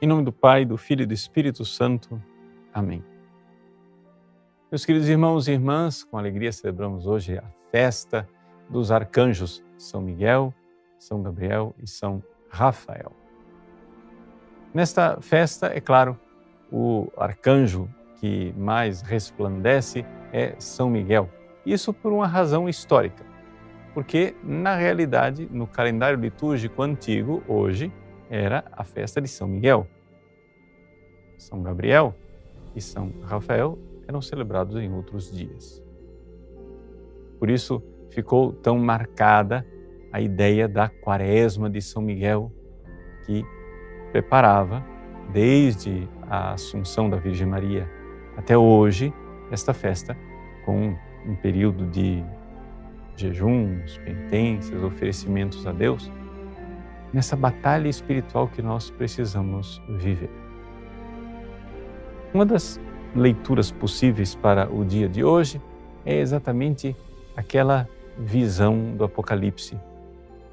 Em nome do Pai, do Filho e do Espírito Santo. Amém. Meus queridos irmãos e irmãs, com alegria celebramos hoje a festa dos arcanjos São Miguel, São Gabriel e São Rafael. Nesta festa, é claro, o arcanjo que mais resplandece é São Miguel. Isso por uma razão histórica, porque na realidade, no calendário litúrgico antigo, hoje, era a festa de São Miguel. São Gabriel e São Rafael eram celebrados em outros dias. Por isso ficou tão marcada a ideia da Quaresma de São Miguel, que preparava desde a Assunção da Virgem Maria até hoje esta festa com um período de jejuns, penitências, oferecimentos a Deus, nessa batalha espiritual que nós precisamos viver. Uma das leituras possíveis para o dia de hoje é exatamente aquela visão do Apocalipse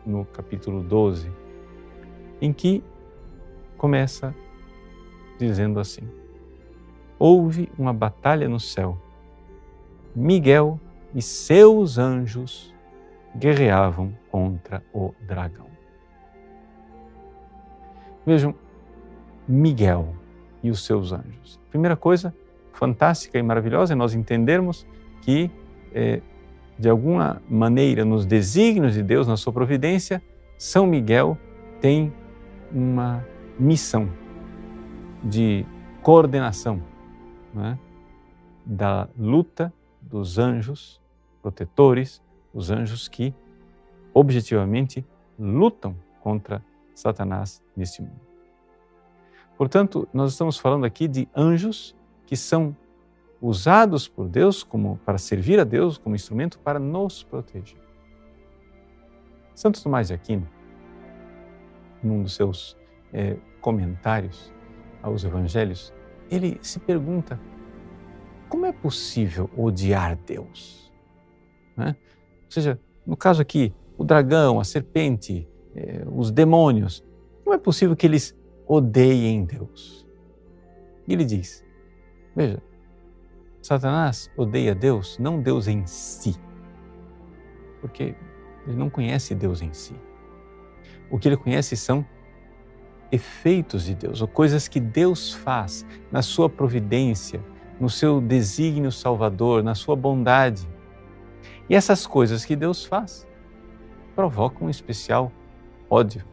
no capítulo 12, em que começa dizendo assim: Houve uma batalha no céu. Miguel e seus anjos guerreavam contra o dragão. Vejam, Miguel e os seus anjos. Primeira coisa fantástica e maravilhosa é nós entendermos que, é, de alguma maneira, nos desígnios de Deus, na sua providência, São Miguel tem uma missão de coordenação é? da luta dos anjos protetores, os anjos que objetivamente lutam contra Satanás neste mundo. Portanto, nós estamos falando aqui de anjos que são usados por Deus como para servir a Deus como instrumento para nos proteger. Santo Tomás de Aquino, num dos seus é, comentários aos Evangelhos, ele se pergunta como é possível odiar Deus? Né? Ou seja, no caso aqui, o dragão, a serpente, é, os demônios, como é possível que eles odeiem Deus. E ele diz: Veja, Satanás odeia Deus, não Deus em si, porque ele não conhece Deus em si. O que ele conhece são efeitos de Deus, ou coisas que Deus faz na sua providência, no seu desígnio salvador, na sua bondade. E essas coisas que Deus faz provocam um especial ódio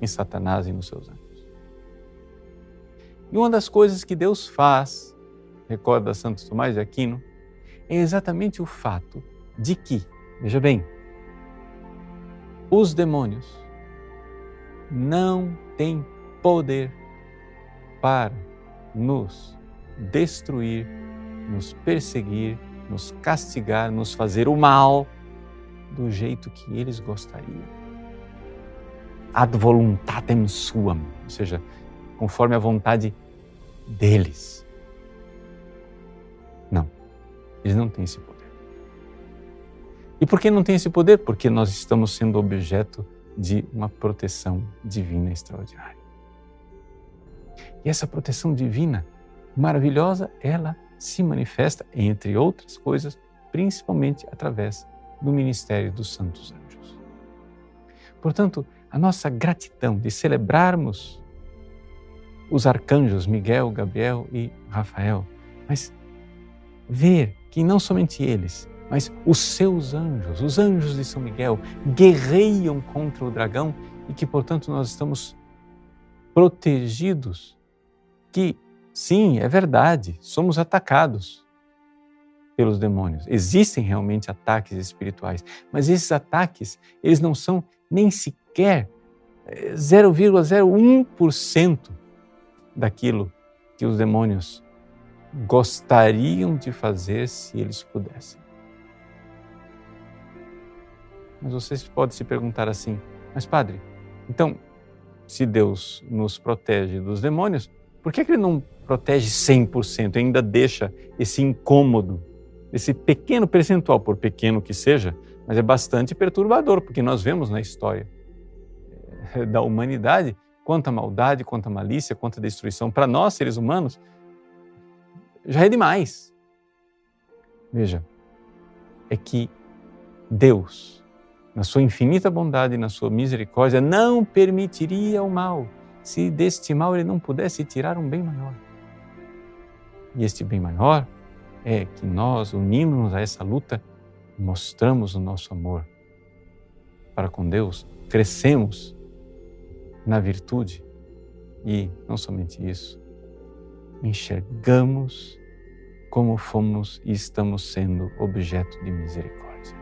em Satanás e nos seus anjos. E uma das coisas que Deus faz, recorda Santo Tomás de Aquino, é exatamente o fato de que, veja bem, os demônios não têm poder para nos destruir, nos perseguir, nos castigar, nos fazer o mal do jeito que eles gostariam. Ad voluntatem suam, ou seja, conforme a vontade deles. Não, eles não têm esse poder. E por que não têm esse poder? Porque nós estamos sendo objeto de uma proteção divina extraordinária. E essa proteção divina maravilhosa, ela se manifesta, entre outras coisas, principalmente através do ministério dos santos anjos. Portanto, a nossa gratidão de celebrarmos os arcanjos Miguel, Gabriel e Rafael, mas ver que não somente eles, mas os seus anjos, os anjos de São Miguel, guerreiam contra o dragão e que, portanto, nós estamos protegidos. Que, sim, é verdade, somos atacados pelos demônios. Existem realmente ataques espirituais, mas esses ataques, eles não são nem sequer 0,01% eh, daquilo que os demônios gostariam de fazer se eles pudessem. Mas vocês podem se perguntar assim: mas, Padre, então, se Deus nos protege dos demônios, por que, que Ele não protege 100%, ainda deixa esse incômodo, esse pequeno percentual, por pequeno que seja, mas é bastante perturbador, porque nós vemos na história eh, da humanidade quanta maldade, quanta malícia, quanta destruição. Para nós, seres humanos, já é demais. Veja, é que Deus, na sua infinita bondade e na sua misericórdia, não permitiria o mal, se deste mal ele não pudesse tirar um bem maior. E este bem maior é que nós, unindo-nos a essa luta, mostramos o nosso amor para com Deus, crescemos na virtude e, não somente isso, enxergamos como fomos e estamos sendo objeto de misericórdia.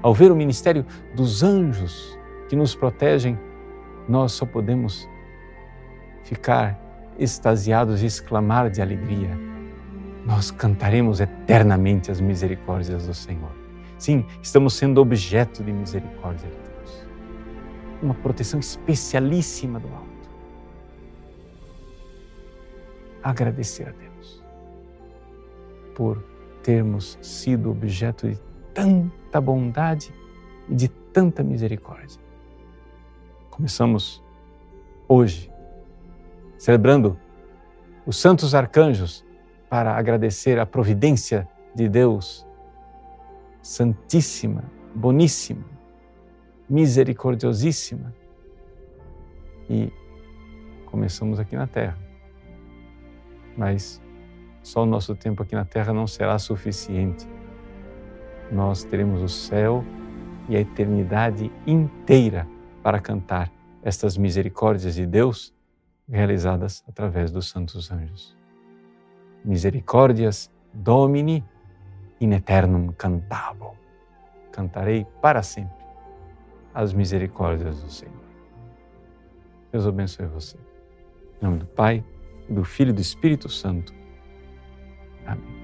Ao ver o ministério dos anjos que nos protegem, nós só podemos ficar extasiados e exclamar de alegria. Nós cantaremos eternamente as misericórdias do Senhor. Sim, estamos sendo objeto de misericórdia de Deus. Uma proteção especialíssima do alto. Agradecer a Deus por termos sido objeto de tanta bondade e de tanta misericórdia. Começamos hoje celebrando os santos arcanjos para agradecer a providência de Deus santíssima, boníssima, misericordiosíssima. E começamos aqui na terra. Mas só o nosso tempo aqui na terra não será suficiente. Nós teremos o céu e a eternidade inteira para cantar estas misericórdias de Deus realizadas através dos santos anjos. Misericórdias Domini in eternum cantabo. Cantarei para sempre as misericórdias do Senhor. Deus abençoe você. Em nome do Pai, do Filho e do Espírito Santo. Amém.